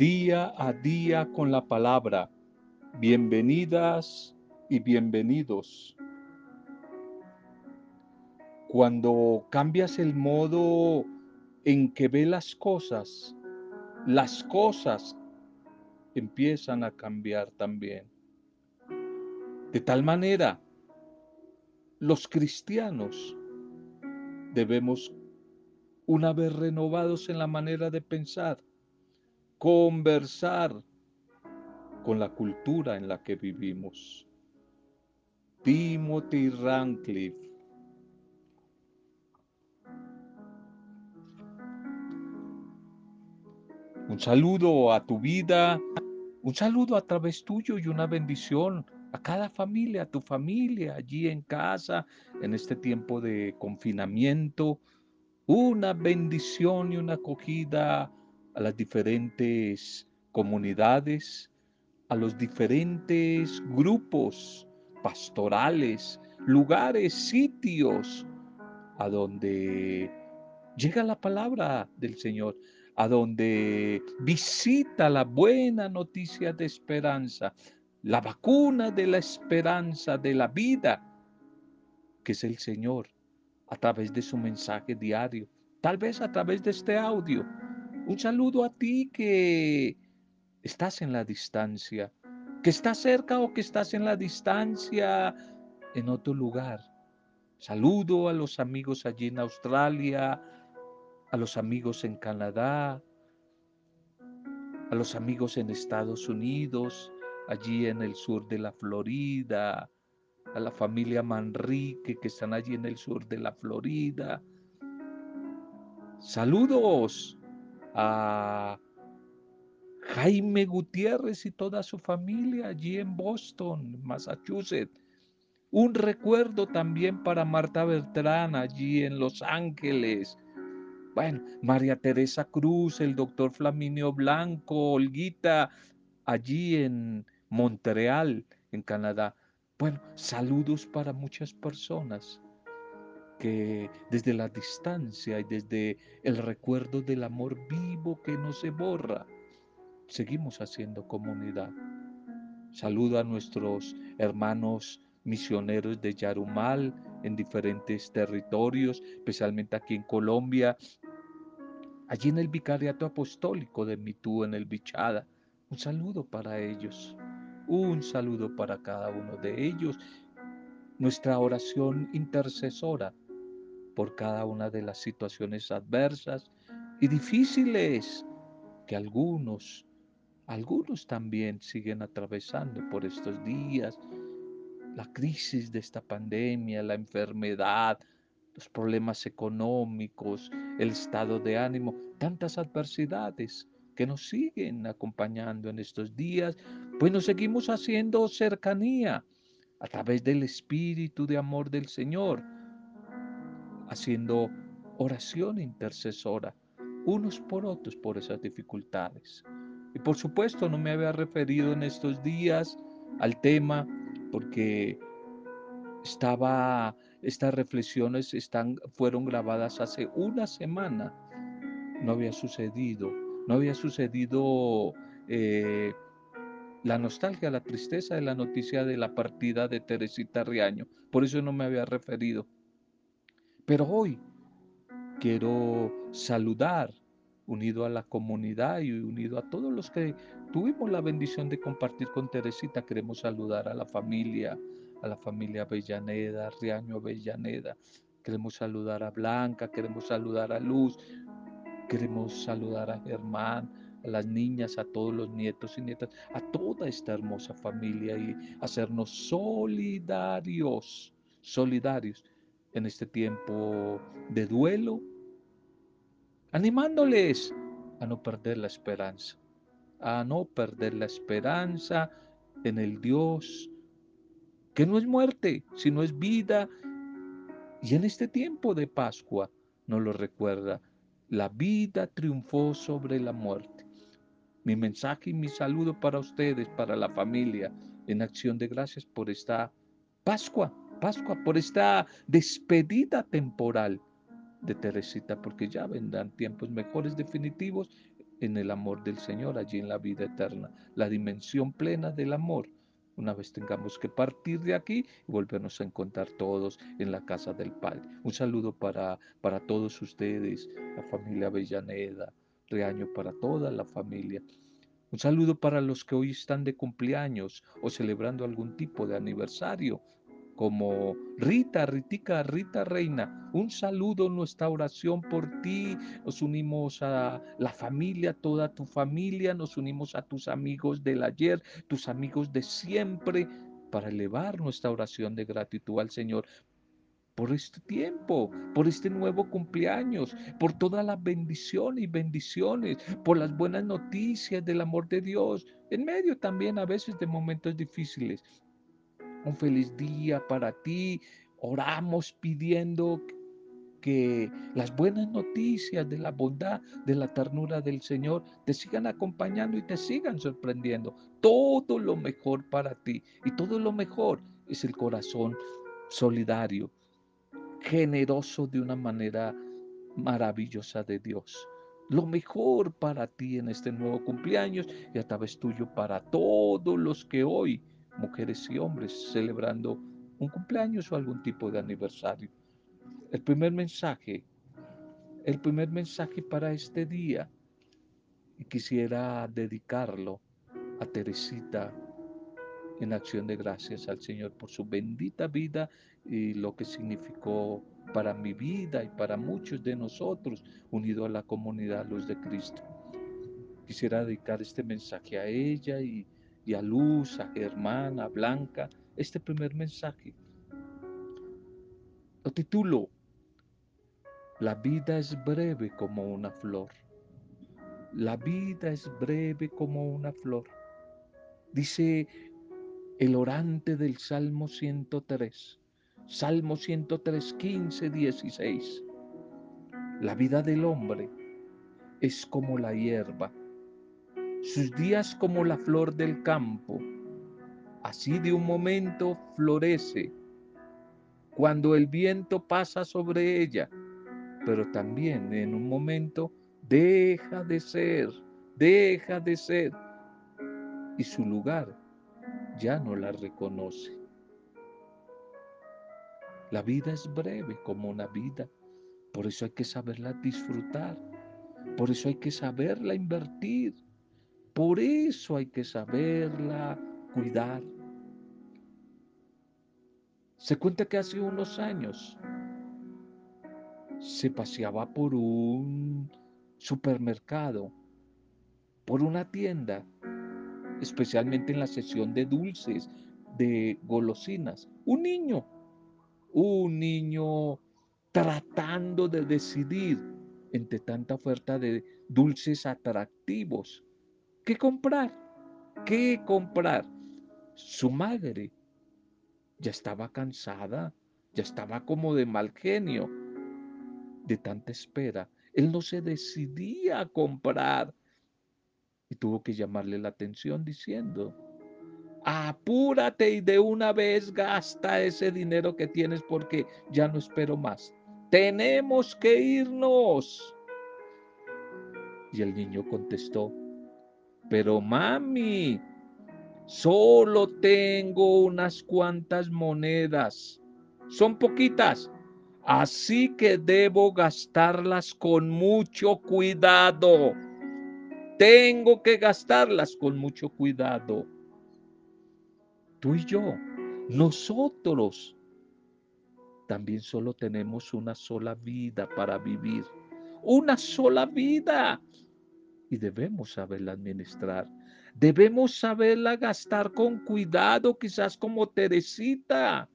día a día con la palabra. Bienvenidas y bienvenidos. Cuando cambias el modo en que ve las cosas, las cosas empiezan a cambiar también. De tal manera, los cristianos debemos, una vez renovados en la manera de pensar, conversar con la cultura en la que vivimos. Timothy Rancliffe. Un saludo a tu vida, un saludo a través tuyo y una bendición a cada familia, a tu familia, allí en casa, en este tiempo de confinamiento. Una bendición y una acogida a las diferentes comunidades, a los diferentes grupos pastorales, lugares, sitios a donde llega la palabra del Señor, a donde visita la buena noticia de esperanza, la vacuna de la esperanza de la vida, que es el Señor, a través de su mensaje diario, tal vez a través de este audio un saludo a ti que estás en la distancia, que estás cerca o que estás en la distancia en otro lugar. Saludo a los amigos allí en Australia, a los amigos en Canadá, a los amigos en Estados Unidos, allí en el sur de la Florida, a la familia Manrique que están allí en el sur de la Florida. Saludos a Jaime Gutiérrez y toda su familia allí en Boston, Massachusetts. Un recuerdo también para Marta Bertrán allí en Los Ángeles. Bueno, María Teresa Cruz, el doctor Flaminio Blanco, Olguita, allí en Montreal, en Canadá. Bueno, saludos para muchas personas que desde la distancia y desde el recuerdo del amor vivo que no se borra, seguimos haciendo comunidad. Saludo a nuestros hermanos misioneros de Yarumal en diferentes territorios, especialmente aquí en Colombia, allí en el Vicariato Apostólico de Mitú, en el Bichada. Un saludo para ellos, un saludo para cada uno de ellos. Nuestra oración intercesora por cada una de las situaciones adversas y difíciles que algunos, algunos también siguen atravesando por estos días. La crisis de esta pandemia, la enfermedad, los problemas económicos, el estado de ánimo, tantas adversidades que nos siguen acompañando en estos días, pues nos seguimos haciendo cercanía a través del Espíritu de amor del Señor haciendo oración intercesora unos por otros por esas dificultades. Y por supuesto no me había referido en estos días al tema porque estaba estas reflexiones están fueron grabadas hace una semana. No había sucedido, no había sucedido eh, la nostalgia, la tristeza de la noticia de la partida de Teresita Riaño. Por eso no me había referido. Pero hoy quiero saludar, unido a la comunidad y unido a todos los que tuvimos la bendición de compartir con Teresita, queremos saludar a la familia, a la familia Avellaneda, Riaño Avellaneda, queremos saludar a Blanca, queremos saludar a Luz, queremos saludar a Germán, a las niñas, a todos los nietos y nietas, a toda esta hermosa familia y hacernos solidarios, solidarios en este tiempo de duelo, animándoles a no perder la esperanza, a no perder la esperanza en el Dios que no es muerte, sino es vida. Y en este tiempo de Pascua nos lo recuerda, la vida triunfó sobre la muerte. Mi mensaje y mi saludo para ustedes, para la familia, en acción de gracias por esta Pascua Pascua, por esta despedida temporal de Teresita, porque ya vendrán tiempos mejores definitivos en el amor del Señor, allí en la vida eterna, la dimensión plena del amor. Una vez tengamos que partir de aquí y volvernos a encontrar todos en la casa del Padre. Un saludo para, para todos ustedes, la familia Avellaneda, Reaño para toda la familia. Un saludo para los que hoy están de cumpleaños o celebrando algún tipo de aniversario como Rita, Ritica, Rita Reina. Un saludo, nuestra oración por ti. Nos unimos a la familia, toda tu familia, nos unimos a tus amigos del ayer, tus amigos de siempre, para elevar nuestra oración de gratitud al Señor por este tiempo, por este nuevo cumpleaños, por toda la bendición y bendiciones, por las buenas noticias del amor de Dios, en medio también a veces de momentos difíciles un feliz día para ti. Oramos pidiendo que las buenas noticias de la bondad, de la ternura del Señor te sigan acompañando y te sigan sorprendiendo. Todo lo mejor para ti y todo lo mejor es el corazón solidario, generoso de una manera maravillosa de Dios. Lo mejor para ti en este nuevo cumpleaños y a través tuyo para todos los que hoy mujeres y hombres celebrando un cumpleaños o algún tipo de aniversario. El primer mensaje, el primer mensaje para este día, y quisiera dedicarlo a Teresita en acción de gracias al Señor por su bendita vida y lo que significó para mi vida y para muchos de nosotros unido a la comunidad Luz de Cristo. Quisiera dedicar este mensaje a ella y y a Luz, a Germán, a Blanca, este primer mensaje. Lo titulo, La vida es breve como una flor. La vida es breve como una flor. Dice el orante del Salmo 103, Salmo 103, 15, 16. La vida del hombre es como la hierba sus días como la flor del campo. Así de un momento florece cuando el viento pasa sobre ella, pero también en un momento deja de ser, deja de ser, y su lugar ya no la reconoce. La vida es breve como una vida, por eso hay que saberla disfrutar, por eso hay que saberla invertir, por eso hay que saberla cuidar. Se cuenta que hace unos años se paseaba por un supermercado, por una tienda, especialmente en la sesión de dulces, de golosinas. Un niño, un niño tratando de decidir entre tanta oferta de dulces atractivos ¿Qué comprar? ¿Qué comprar? Su madre ya estaba cansada, ya estaba como de mal genio, de tanta espera. Él no se decidía a comprar y tuvo que llamarle la atención diciendo, apúrate y de una vez gasta ese dinero que tienes porque ya no espero más. Tenemos que irnos. Y el niño contestó, pero mami, solo tengo unas cuantas monedas. Son poquitas. Así que debo gastarlas con mucho cuidado. Tengo que gastarlas con mucho cuidado. Tú y yo, nosotros, también solo tenemos una sola vida para vivir. Una sola vida y debemos saberla administrar. Debemos saberla gastar con cuidado, quizás como Teresita.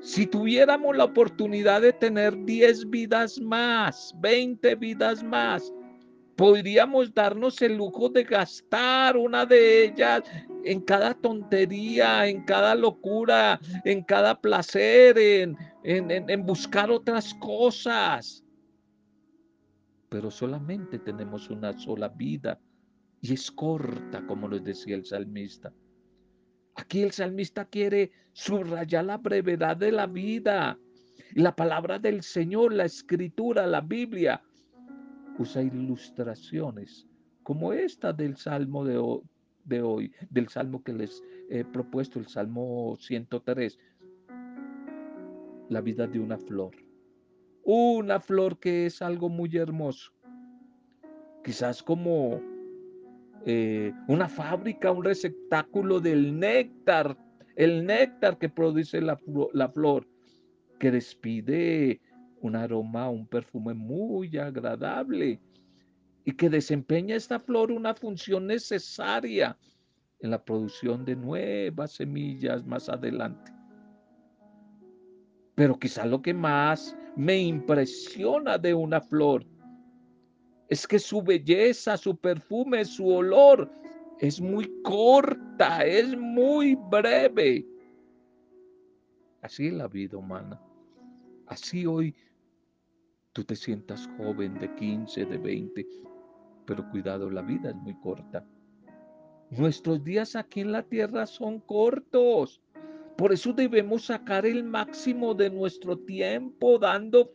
Si tuviéramos la oportunidad de tener 10 vidas más, 20 vidas más, podríamos darnos el lujo de gastar una de ellas en cada tontería, en cada locura, en cada placer, en, en, en buscar otras cosas pero solamente tenemos una sola vida y es corta, como nos decía el salmista. Aquí el salmista quiere subrayar la brevedad de la vida. La palabra del Señor, la escritura, la Biblia, usa ilustraciones como esta del Salmo de, hoy, del Salmo que les he propuesto, el Salmo 103, la vida de una flor. Una flor que es algo muy hermoso. Quizás como eh, una fábrica, un receptáculo del néctar, el néctar que produce la, la flor, que despide un aroma, un perfume muy agradable y que desempeña esta flor una función necesaria en la producción de nuevas semillas más adelante. Pero quizá lo que más me impresiona de una flor es que su belleza, su perfume, su olor es muy corta, es muy breve. Así es la vida humana. Así hoy tú te sientas joven de 15, de 20, pero cuidado, la vida es muy corta. Nuestros días aquí en la tierra son cortos. Por eso debemos sacar el máximo de nuestro tiempo dando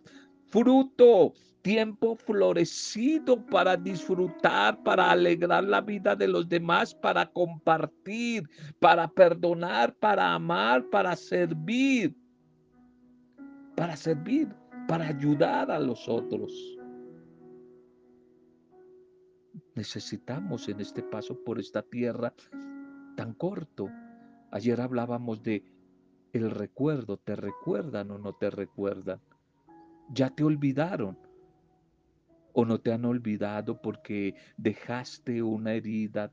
fruto, tiempo florecido para disfrutar, para alegrar la vida de los demás, para compartir, para perdonar, para amar, para servir, para servir, para ayudar a los otros. Necesitamos en este paso por esta tierra tan corto. Ayer hablábamos de el recuerdo, ¿te recuerdan o no te recuerdan? ya te olvidaron o no te han olvidado porque dejaste una herida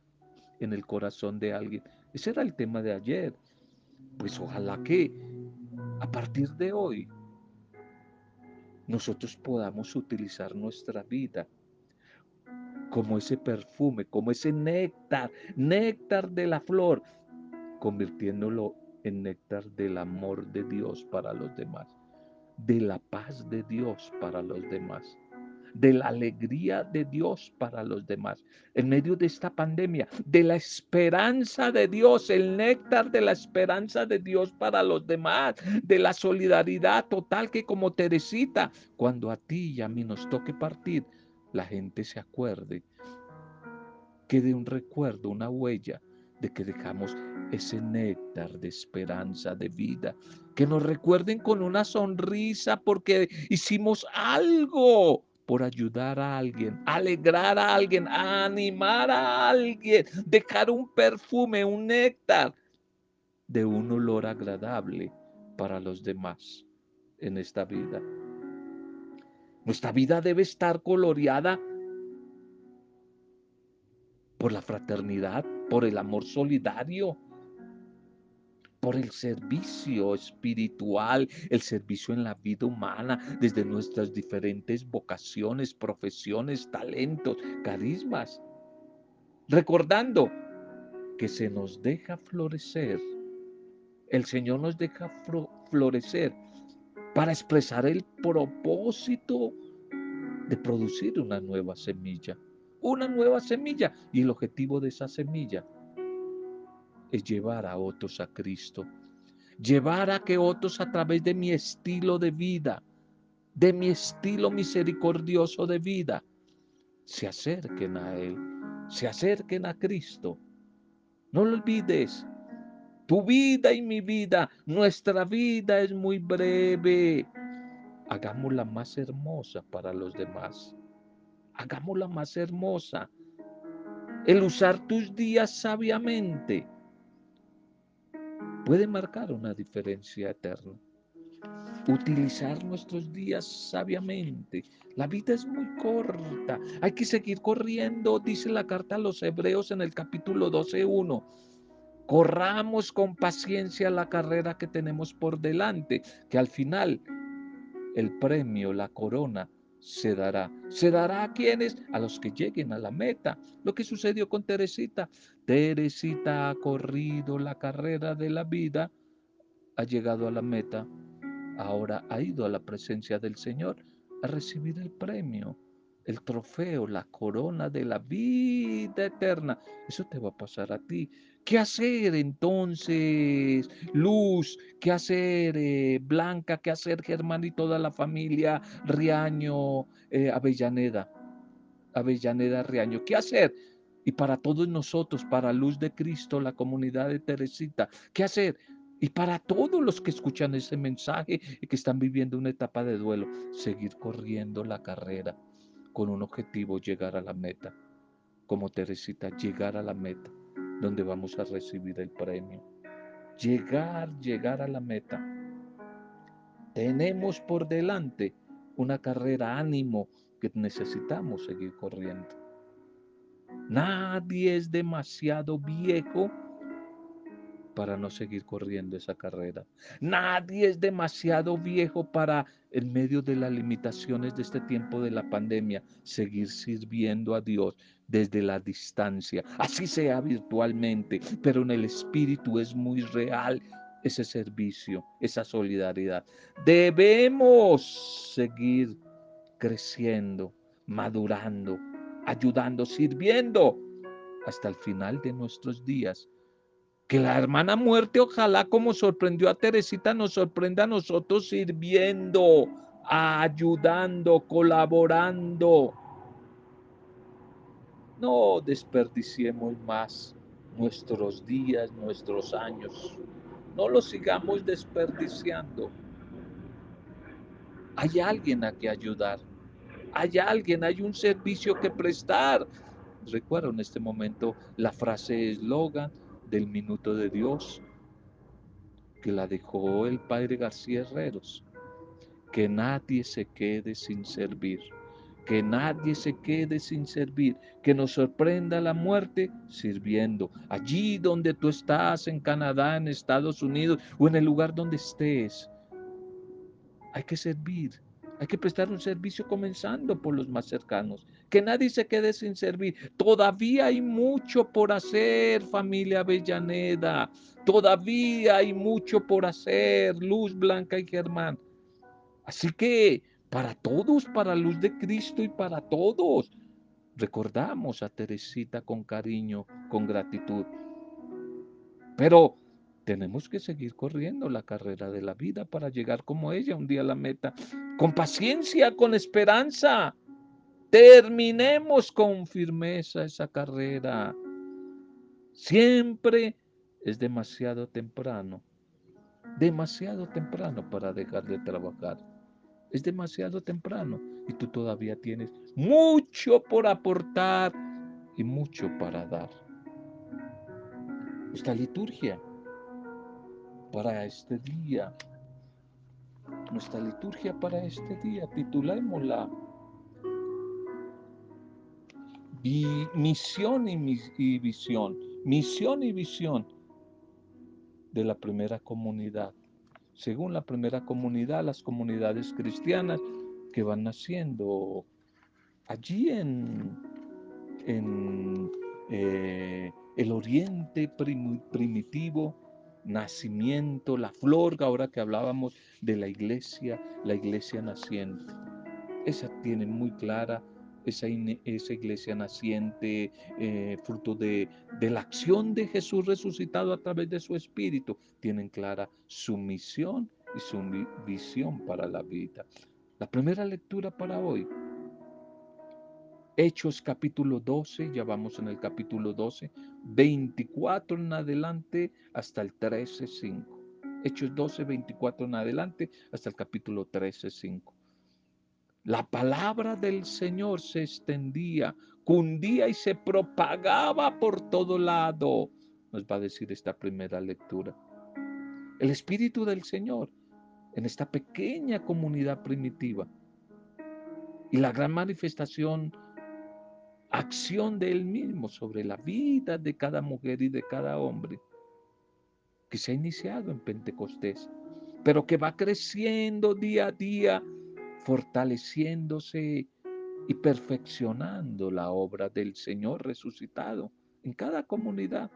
en el corazón de alguien. Ese era el tema de ayer. Pues ojalá que a partir de hoy nosotros podamos utilizar nuestra vida como ese perfume, como ese néctar, néctar de la flor, convirtiéndolo en néctar del amor de Dios para los demás de la paz de Dios para los demás, de la alegría de Dios para los demás, en medio de esta pandemia, de la esperanza de Dios, el néctar de la esperanza de Dios para los demás, de la solidaridad total que como Teresita, cuando a ti y a mí nos toque partir, la gente se acuerde, quede un recuerdo, una huella de que dejamos ese néctar de esperanza, de vida. Que nos recuerden con una sonrisa porque hicimos algo por ayudar a alguien, alegrar a alguien, animar a alguien, dejar un perfume, un néctar de un olor agradable para los demás en esta vida. Nuestra vida debe estar coloreada por la fraternidad, por el amor solidario, por el servicio espiritual, el servicio en la vida humana, desde nuestras diferentes vocaciones, profesiones, talentos, carismas. Recordando que se nos deja florecer, el Señor nos deja florecer para expresar el propósito de producir una nueva semilla una nueva semilla y el objetivo de esa semilla es llevar a otros a Cristo, llevar a que otros a través de mi estilo de vida, de mi estilo misericordioso de vida, se acerquen a Él, se acerquen a Cristo. No lo olvides, tu vida y mi vida, nuestra vida es muy breve. Hagámosla más hermosa para los demás hagámosla más hermosa. El usar tus días sabiamente puede marcar una diferencia eterna. Utilizar nuestros días sabiamente. La vida es muy corta. Hay que seguir corriendo, dice la carta a los hebreos en el capítulo 12.1. Corramos con paciencia la carrera que tenemos por delante, que al final el premio, la corona, se dará. Se dará a quienes, a los que lleguen a la meta. Lo que sucedió con Teresita. Teresita ha corrido la carrera de la vida, ha llegado a la meta, ahora ha ido a la presencia del Señor a recibir el premio, el trofeo, la corona de la vida eterna. Eso te va a pasar a ti. ¿Qué hacer entonces, Luz? ¿Qué hacer, eh, Blanca? ¿Qué hacer, Germán y toda la familia Riaño, eh, Avellaneda? Avellaneda Riaño. ¿Qué hacer? Y para todos nosotros, para Luz de Cristo, la comunidad de Teresita, ¿qué hacer? Y para todos los que escuchan ese mensaje y que están viviendo una etapa de duelo, seguir corriendo la carrera con un objetivo, llegar a la meta. Como Teresita, llegar a la meta, donde vamos a recibir el premio. Llegar, llegar a la meta. Tenemos por delante una carrera ánimo que necesitamos seguir corriendo. Nadie es demasiado viejo para no seguir corriendo esa carrera. Nadie es demasiado viejo para, en medio de las limitaciones de este tiempo de la pandemia, seguir sirviendo a Dios desde la distancia, así sea virtualmente, pero en el espíritu es muy real ese servicio, esa solidaridad. Debemos seguir creciendo, madurando, ayudando, sirviendo hasta el final de nuestros días. Que la hermana muerte, ojalá como sorprendió a Teresita, nos sorprenda a nosotros sirviendo, ayudando, colaborando. No desperdiciemos más nuestros días, nuestros años. No los sigamos desperdiciando. Hay alguien a que ayudar. Hay alguien, hay un servicio que prestar. Recuerdo en este momento la frase eslogan del minuto de Dios que la dejó el padre García Herreros. Que nadie se quede sin servir. Que nadie se quede sin servir. Que nos sorprenda la muerte sirviendo. Allí donde tú estás, en Canadá, en Estados Unidos o en el lugar donde estés. Hay que servir hay que prestar un servicio comenzando por los más cercanos. Que nadie se quede sin servir. Todavía hay mucho por hacer, familia Avellaneda. Todavía hay mucho por hacer, Luz Blanca y Germán. Así que para todos, para Luz de Cristo y para todos, recordamos a Teresita con cariño, con gratitud. Pero tenemos que seguir corriendo la carrera de la vida para llegar como ella un día a la meta. Con paciencia, con esperanza. Terminemos con firmeza esa carrera. Siempre es demasiado temprano. Demasiado temprano para dejar de trabajar. Es demasiado temprano y tú todavía tienes mucho por aportar y mucho para dar. Esta liturgia para este día. Nuestra liturgia para este día, titulémosla Misión y, visión, misión y visión de la primera comunidad. Según la primera comunidad, las comunidades cristianas que van naciendo allí en, eh, el oriente primitivo nacimiento, la flor, ahora que hablábamos de la iglesia, la iglesia naciente. Esa tiene muy clara esa, esa iglesia naciente, eh, fruto de, de la acción de Jesús resucitado a través de su espíritu, tienen clara su misión y su visión para la vida. La primera lectura para hoy Hechos capítulo 12, ya vamos en el capítulo 12, 24 en adelante hasta el 13, 5. Hechos 12, 24 en adelante hasta el capítulo 13, 5. La palabra del Señor se extendía, cundía y se propagaba por todo lado, nos va a decir esta primera lectura. El Espíritu del Señor en esta pequeña comunidad primitiva y la gran manifestación acción de Él mismo sobre la vida de cada mujer y de cada hombre que se ha iniciado en Pentecostés, pero que va creciendo día a día, fortaleciéndose y perfeccionando la obra del Señor resucitado en cada comunidad.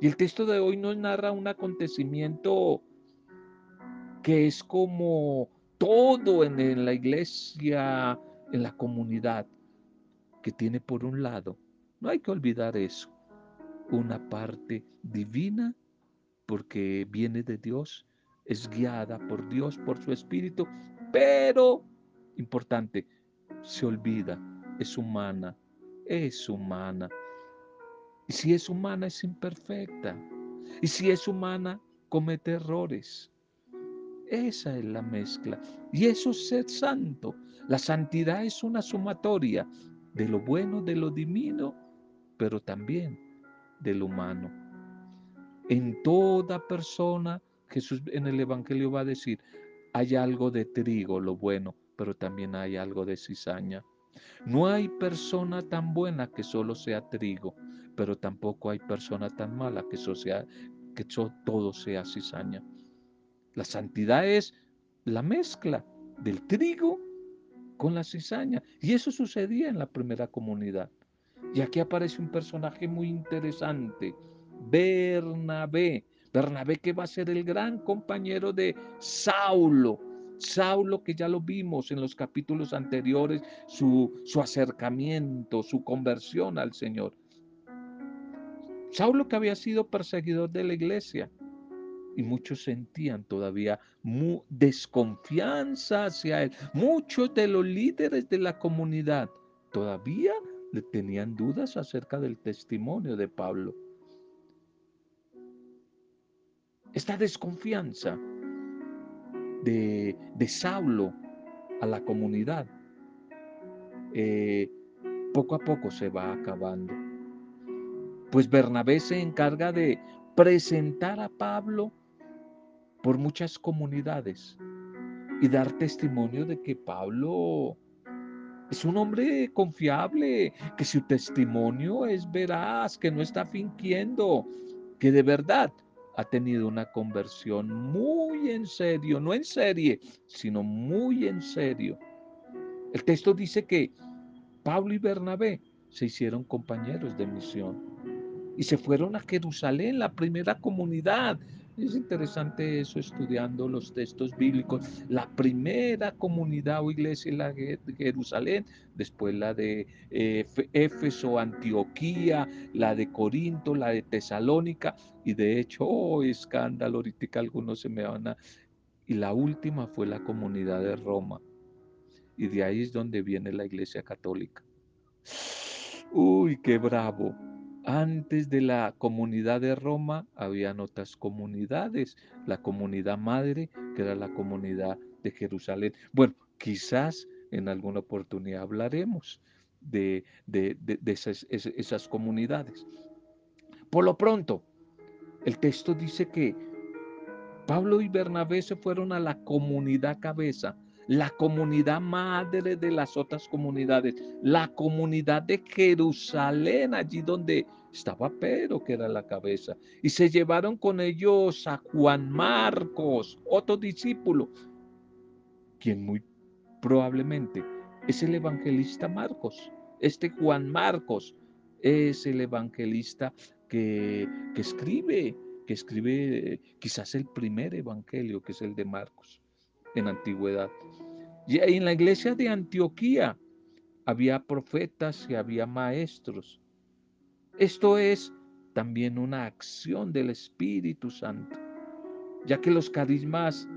Y el texto de hoy nos narra un acontecimiento que es como todo en la iglesia, en la comunidad, que tiene por un lado, no hay que olvidar eso, una parte divina porque viene de Dios, es guiada por Dios, por su Espíritu, pero, importante, se olvida es humana, es humana. Y si es humana, es imperfecta. Y si es humana, comete errores. Esa es la mezcla. Y eso es ser santo. La santidad es una sumatoria de lo bueno, de lo divino, pero también de lo humano. En toda persona, Jesús en el Evangelio va a decir, hay algo de trigo, lo bueno, pero también hay algo de cizaña. No hay persona tan buena que solo sea trigo, pero tampoco hay persona tan mala que, sea, que todo sea cizaña. La santidad es la mezcla del trigo con la cizaña. Y eso sucedía en la primera comunidad. Y aquí aparece un personaje muy interesante, Bernabé. Bernabé que va a ser el gran compañero de Saulo. Saulo que ya lo vimos en los capítulos anteriores, su, su acercamiento, su conversión al Señor. Saulo que había sido perseguidor de la iglesia, y muchos sentían todavía desconfianza hacia él. Muchos de los líderes de la comunidad todavía le tenían dudas acerca del testimonio de Pablo. Esta desconfianza de, Saulo a la comunidad eh, poco a poco se va acabando. Pues Bernabé se encarga de presentar a Pablo por muchas comunidades y dar testimonio de que Pablo es un hombre confiable, que su testimonio es veraz, que no está fingiendo, que de verdad ha tenido una conversión muy en serio, no en serie, sino muy en serio. El texto dice que Pablo y Bernabé se hicieron compañeros de misión y se fueron a Jerusalén, la primera comunidad. Es interesante eso estudiando los textos bíblicos. La primera comunidad o iglesia es la de Jerusalén, después la de eh, Éfeso, Antioquía, la de Corinto, la de Tesalónica y de hecho, oh, escándalo, ahorita algunos se me van a... Y la última fue la comunidad de Roma. Y de ahí es donde viene la iglesia católica. Uy, qué bravo. Antes de la comunidad de Roma habían otras comunidades, la comunidad madre, que era la comunidad de Jerusalén. Bueno, quizás en alguna oportunidad hablaremos de, esas, esas comunidades. Por lo pronto, el texto dice que Pablo y Bernabé se fueron a la comunidad cabeza, la comunidad madre de las otras comunidades, la comunidad de Jerusalén, allí donde estaba Pedro, que era la cabeza. Y se llevaron con ellos a Juan Marcos, otro discípulo, quien muy probablemente es el evangelista Marcos. Este Juan Marcos es el evangelista que, que escribe, que escribe quizás el primer evangelio, que es el de Marcos, en antigüedad. Y en la iglesia de Antioquía había profetas y había maestros. Esto es también una acción del Espíritu Santo, ya que los carismas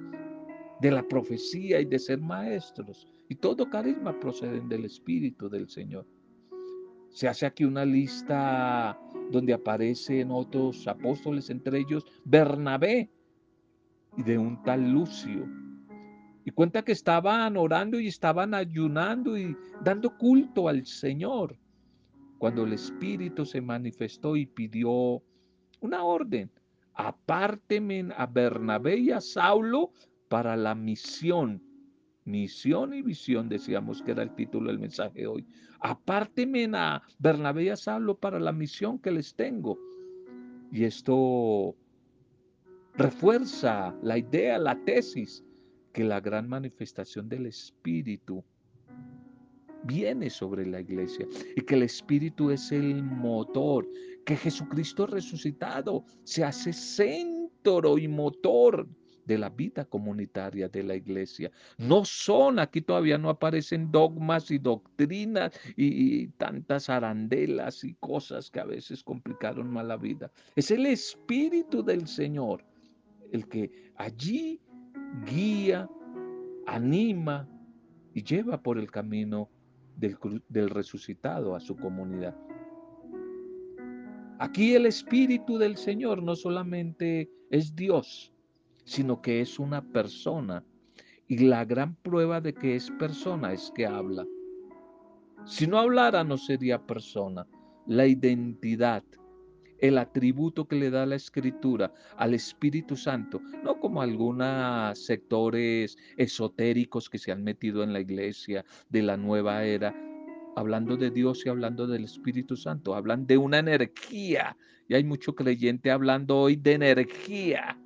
de la profecía y de ser maestros y todo carisma proceden del Espíritu del Señor. Se hace aquí una lista donde aparecen otros apóstoles, entre ellos Bernabé y de un tal Lucio. Cuenta que estaban orando y estaban ayunando y dando culto al Señor cuando el Espíritu se manifestó y pidió una orden. Apárteme a Bernabé y a Saulo para la misión. Misión y visión, decíamos que era el título del mensaje hoy. Apárteme a Bernabé y a Saulo para la misión que les tengo. Y esto refuerza la idea, la tesis, que la gran manifestación del Espíritu viene sobre la iglesia y que el Espíritu es el motor, que Jesucristo resucitado se hace centro y motor de la vida comunitaria de la iglesia. No son, aquí todavía no aparecen dogmas y doctrinas y, tantas arandelas y cosas que a veces complicaron más la vida. Es el Espíritu del Señor el que allí guía, anima y lleva por el camino del, del resucitado a su comunidad. Aquí el Espíritu del Señor no solamente es Dios, sino que es una persona. Y la gran prueba de que es persona es que habla. Si no hablara no sería persona. La identidad, el atributo que le da la escritura al Espíritu Santo, no como algunos sectores esotéricos que se han metido en la iglesia de la nueva era, hablando de Dios y hablando del Espíritu Santo, hablan de una energía. Y hay mucho creyente hablando hoy de energía.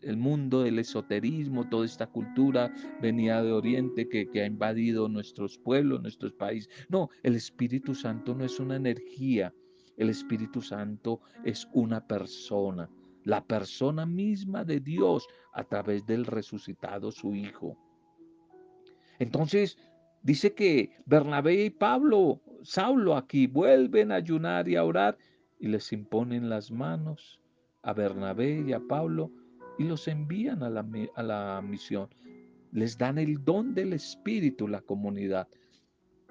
El mundo del esoterismo, toda esta cultura venía de Oriente que, que ha invadido nuestros pueblos, nuestros países. No, el Espíritu Santo no es una energía, el Espíritu Santo es una persona, la persona misma de Dios a través del resucitado su Hijo. Entonces, dice que Bernabé y Pablo, Saulo aquí, vuelven a ayunar y a orar y les imponen las manos a Bernabé y a Pablo y los envían a la, a la misión. Les dan el don del Espíritu la comunidad.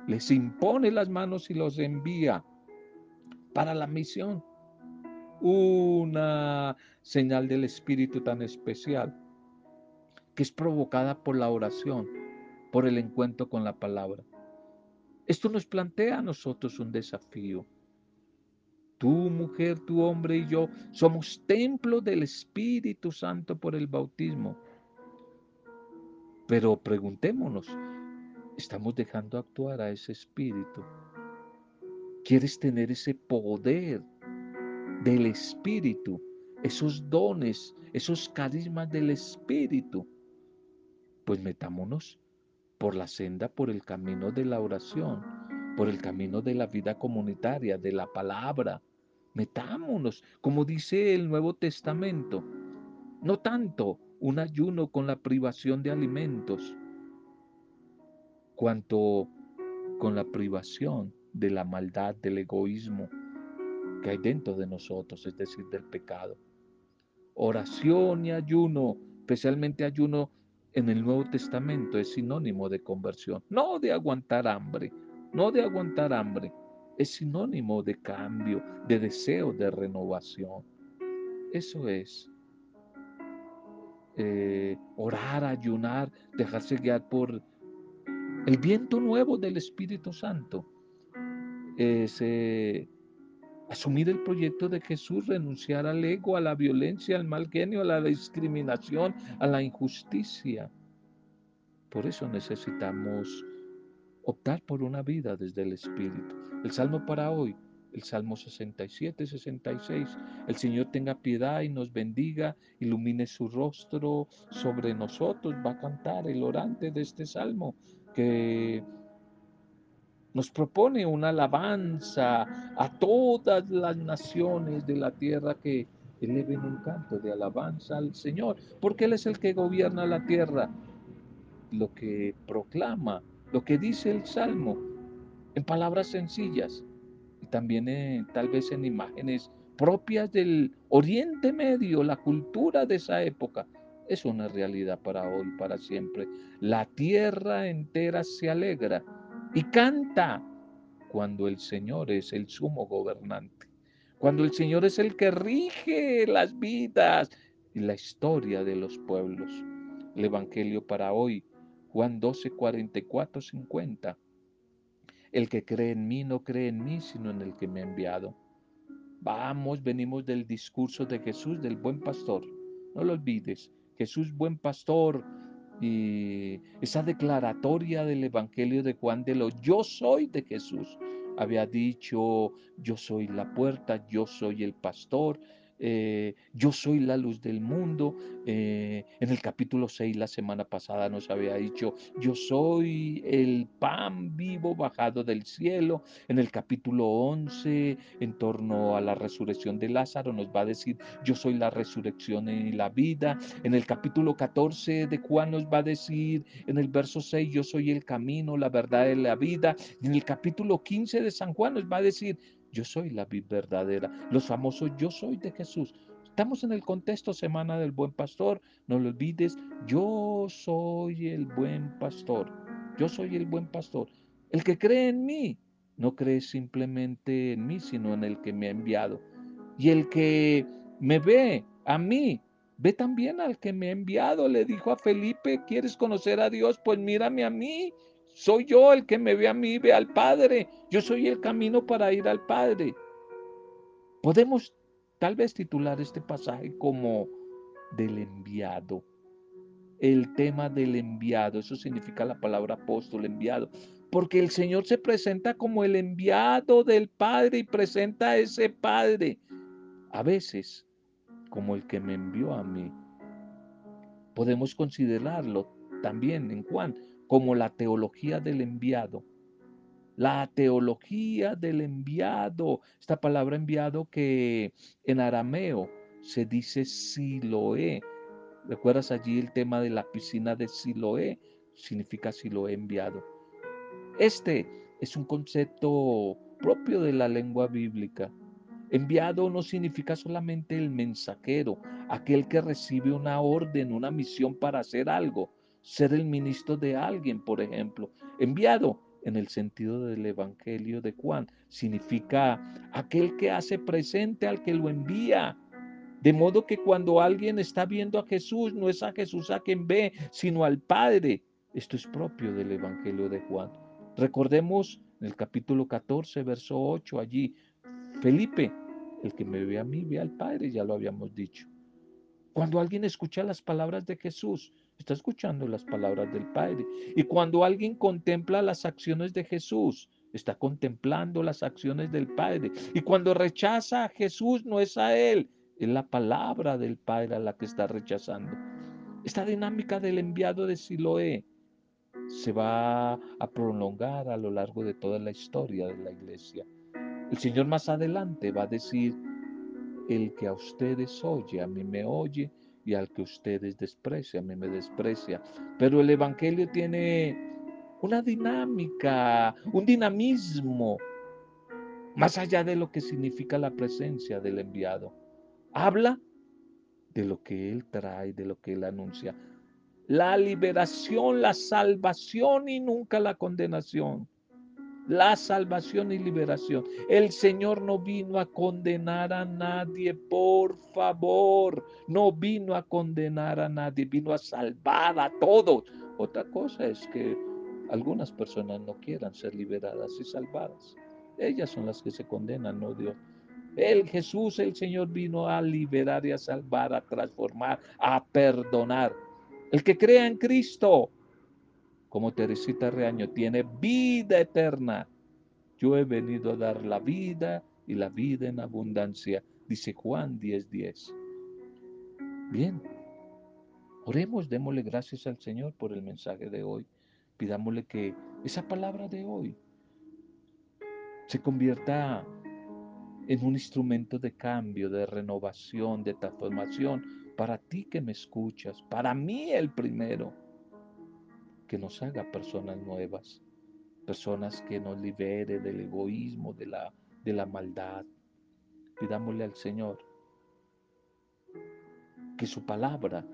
Les impone las manos y los envía para la misión. Una señal del Espíritu tan especial que es provocada por la oración, por el encuentro con la palabra. Esto nos plantea a nosotros un desafío. Tú, mujer, tu hombre y yo somos templo del Espíritu Santo por el bautismo. Pero preguntémonos, ¿estamos dejando actuar a ese Espíritu? Quieres tener ese poder del Espíritu, esos dones, esos carismas del Espíritu, pues metámonos por la senda, por el camino de la oración, por el camino de la vida comunitaria, de la palabra. Metámonos, como dice el Nuevo Testamento, no tanto un ayuno con la privación de alimentos, cuanto con la privación de la maldad, del egoísmo que hay dentro de nosotros, es decir, del pecado. Oración y ayuno, especialmente ayuno en el Nuevo Testamento, es sinónimo de conversión, no de aguantar hambre, no de aguantar hambre, es sinónimo de cambio, de deseo de renovación. Eso es. Eh, orar, ayunar, dejarse guiar por el viento nuevo del Espíritu Santo es eh, asumir el proyecto de Jesús, renunciar al ego, a la violencia, al mal genio, a la discriminación, a la injusticia. Por eso necesitamos optar por una vida desde el Espíritu. El Salmo para hoy, el Salmo 67, 66. El Señor tenga piedad y nos bendiga, ilumine su rostro sobre nosotros. Va a cantar el orante de este Salmo que nos propone una alabanza a todas las naciones de la tierra que eleven un canto de alabanza al Señor, porque Él es el que gobierna la tierra. Lo que proclama, lo que dice el Salmo, en palabras sencillas y también tal vez en imágenes propias del Oriente Medio, la cultura de esa época, es una realidad para hoy, para siempre. La tierra entera se alegra y canta cuando el Señor es el sumo gobernante, cuando el Señor es el que rige las vidas y la historia de los pueblos. El Evangelio para hoy, Juan 12, 44, 50. El que cree en mí no cree en mí, sino en el que me ha enviado. Vamos, venimos del discurso de Jesús, del buen pastor. No lo olvides. Jesús, buen pastor, y esa declaratoria del Evangelio de Juan de lo yo soy de Jesús. Había dicho, yo soy la puerta, yo soy el pastor, eh, yo soy la luz del mundo. Eh, en el capítulo 6 la semana pasada nos había dicho, yo soy el pan vivo bajado del cielo. En el capítulo 11, en torno a la resurrección de Lázaro, nos va a decir, yo soy la resurrección y la vida. En el capítulo 14 de Juan nos va a decir, en el verso 6, yo soy el camino, la verdad y la vida. En el capítulo 15 de San Juan nos va a decir, yo soy la vida verdadera. Los famosos yo soy de Jesús. Estamos en el contexto Semana del Buen Pastor. No lo olvides, yo soy el buen pastor. Yo soy el buen pastor. El que cree en mí, no cree simplemente en mí, sino en el que me ha enviado. Y el que me ve a mí, ve también al que me ha enviado. Le dijo a Felipe, ¿quieres conocer a Dios? Pues mírame a mí. Soy yo el que me ve a mí, ve al Padre. Yo soy el camino para ir al Padre. Podemos tal vez titular este pasaje como del enviado. El tema del enviado, eso significa la palabra apóstol, enviado. Porque el Señor se presenta como el enviado del Padre y presenta a ese Padre. A veces como el que me envió a mí. Podemos considerarlo también en Juan como la teología del enviado. La teología del enviado, esta palabra enviado que en arameo se dice Siloé. ¿Recuerdas allí el tema de la piscina de Siloé? Significa Siloé enviado. Este es un concepto propio de la lengua bíblica. Enviado no significa solamente el mensajero, aquel que recibe una orden, una misión para hacer algo, ser el ministro de alguien, por ejemplo. Enviado en el sentido del Evangelio de Juan. Significa aquel que hace presente al que lo envía. De modo que cuando alguien está viendo a Jesús, no es a Jesús a quien ve, sino al Padre. Esto es propio del Evangelio de Juan. Recordemos en el capítulo 14, verso 8, allí, Felipe, el que me ve a mí, ve al Padre, ya lo habíamos dicho. Cuando alguien escucha las palabras de Jesús, está escuchando las palabras del Padre. Y cuando alguien contempla las acciones de Jesús, está contemplando las acciones del Padre. Y cuando rechaza a Jesús, no es a Él, es la palabra del Padre a la que está rechazando. Esta dinámica del enviado de Siloé se va a prolongar a lo largo de toda la historia de la iglesia. El Señor más adelante va a decir, el que a ustedes oye, a mí me oye, y al que ustedes desprecian, a mí me desprecia. Pero el Evangelio tiene una dinámica, un dinamismo, más allá de lo que significa la presencia del enviado. Habla de lo que Él trae, de lo que Él anuncia. La liberación, la salvación y nunca la condenación la salvación y liberación. El Señor no vino a condenar a nadie, por favor, no vino a condenar a nadie, vino a salvar a todos. Otra cosa es que algunas personas no quieran ser liberadas y salvadas. Ellas son las que se condenan, no Dios. El Jesús, el Señor, vino a liberar y a salvar, a transformar, a perdonar. El que crea en Cristo como Teresita Reaño, tiene vida eterna. Yo he venido a dar la vida y la vida en abundancia, dice Juan 10:10. Bien, oremos, démosle gracias al Señor por el mensaje de hoy. Pidámosle que esa palabra de hoy se convierta en un instrumento de cambio, de renovación, de transformación para ti que me escuchas, para mí el primero que nos haga personas nuevas, personas que nos libere del egoísmo, de la, de la maldad. Pidámosle al Señor que su palabra,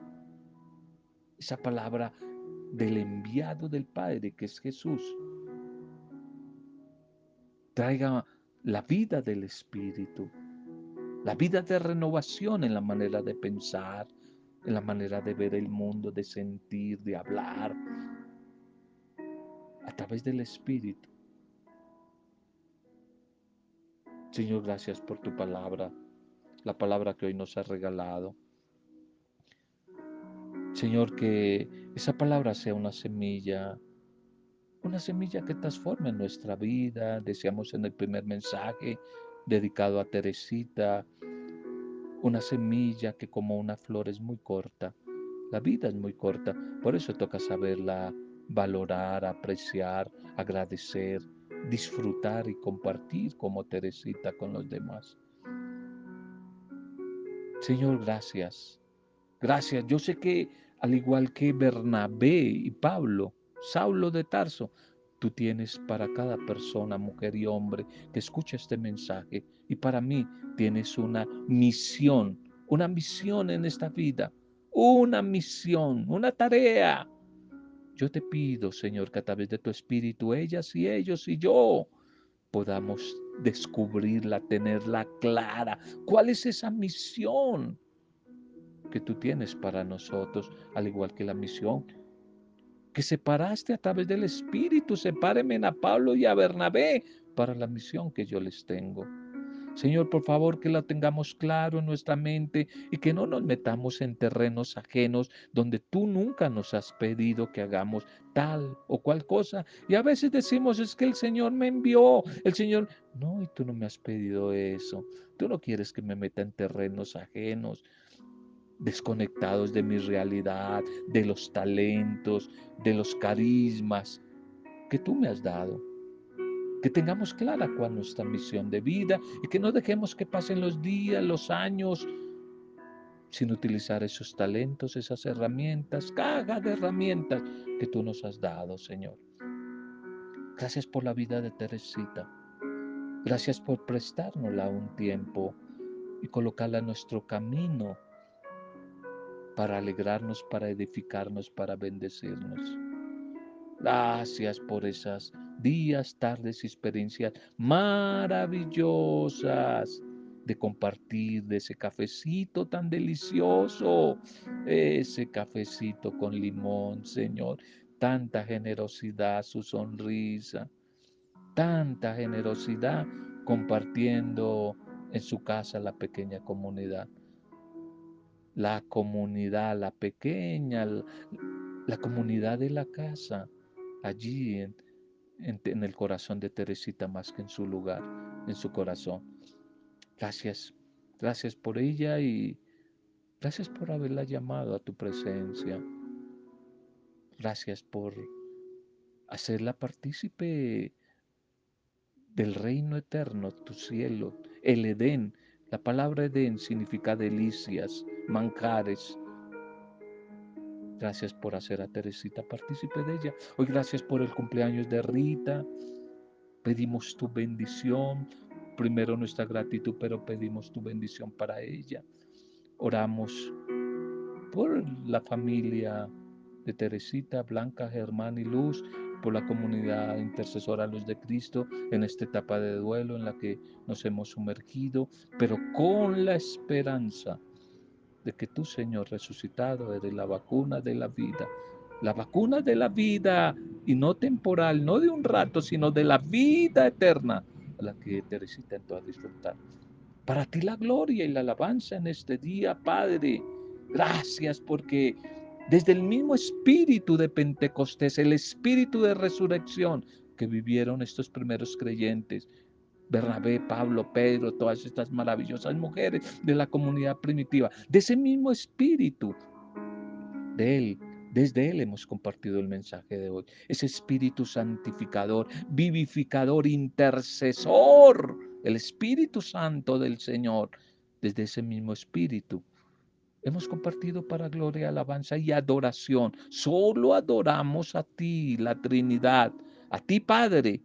esa palabra del enviado del Padre, que es Jesús, traiga la vida del Espíritu, la vida de renovación en la manera de pensar, en la manera de ver el mundo, de sentir, de hablar, a través del Espíritu. Señor, gracias por tu palabra, la palabra que hoy nos has regalado. Señor, que esa palabra sea una semilla, una semilla que transforme nuestra vida. Deseamos en el primer mensaje dedicado a Teresita, una semilla que como una flor es muy corta. La vida es muy corta, por eso toca saberla valorar, apreciar, agradecer, disfrutar y compartir como Teresita con los demás. Señor, gracias. Gracias. Yo sé que al igual que Bernabé y Pablo, Saulo de Tarso, tú tienes para cada persona, mujer y hombre, que escucha este mensaje. Y para mí tienes una misión, una misión en esta vida, una misión, una tarea Yo te pido, Señor, que a través de tu Espíritu, ellas y ellos y yo podamos descubrirla, tenerla clara. ¿Cuál es esa misión que tú tienes para nosotros, al igual que la misión que separaste a través del Espíritu? Sepáreme a Pablo y a Bernabé para la misión que yo les tengo. Señor, por favor, que la tengamos claro en nuestra mente y que no nos metamos en terrenos ajenos donde tú nunca nos has pedido que hagamos tal o cual cosa. Y a veces decimos, es que el Señor me envió, el Señor, no, y tú no me has pedido eso. Tú no quieres que me meta en terrenos ajenos desconectados de mi realidad, de los talentos, de los carismas que tú me has dado que tengamos clara cuál es nuestra misión de vida y que no dejemos que pasen los días, los años, sin utilizar esos talentos, esas herramientas, caja de herramientas que tú nos has dado, Señor. Gracias por la vida de Teresita. Gracias por prestárnosla un tiempo y colocarla en nuestro camino para alegrarnos, para edificarnos, para bendecirnos. Gracias por esas días, tardes y experiencias maravillosas de compartir de ese cafecito tan delicioso, ese cafecito con limón, Señor. Tanta generosidad, su sonrisa, tanta generosidad compartiendo en su casa la pequeña comunidad. La comunidad, la pequeña, la comunidad de la casa, allí en, en, el corazón de Teresita más que en su lugar, en su corazón. Gracias, gracias por ella y gracias por haberla llamado a tu presencia. Gracias por hacerla partícipe del reino eterno, tu cielo, el Edén. La palabra Edén significa delicias, manjares, Gracias por hacer a Teresita partícipe de ella. Hoy gracias por el cumpleaños de Rita. Pedimos tu bendición. Primero nuestra gratitud, pero pedimos tu bendición para ella. Oramos por la familia de Teresita, Blanca, Germán y Luz, por la comunidad intercesora Luz de Cristo en esta etapa de duelo en la que nos hemos sumergido, pero con la esperanza de que tú, Señor resucitado, eres la vacuna de la vida. La vacuna de la vida y no temporal, no de un rato, sino de la vida eterna a la que Teresita entró a disfrutar. Para ti la gloria y la alabanza en este día, Padre. Gracias porque desde el mismo espíritu de Pentecostés, el espíritu de resurrección que vivieron estos primeros creyentes, Bernabé, Pablo, Pedro, todas estas maravillosas mujeres de la comunidad primitiva, de ese mismo espíritu, de Él, desde Él hemos compartido el mensaje de hoy. Ese espíritu santificador, vivificador, intercesor, el Espíritu Santo del Señor, desde ese mismo espíritu. Hemos compartido para gloria, alabanza y adoración. Solo adoramos a ti, la Trinidad, a ti, Padre,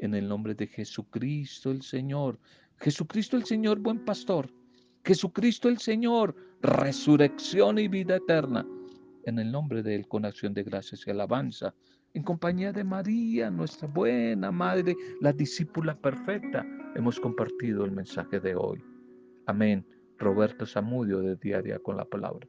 en el nombre de Jesucristo el Señor. Jesucristo el Señor, buen pastor. Jesucristo el Señor, resurrección y vida eterna. En el nombre de Él, con acción de gracias y alabanza. En compañía de María, nuestra buena madre, la discípula perfecta, hemos compartido el mensaje de hoy. Amén. Roberto Zamudio de Día a Día con la Palabra.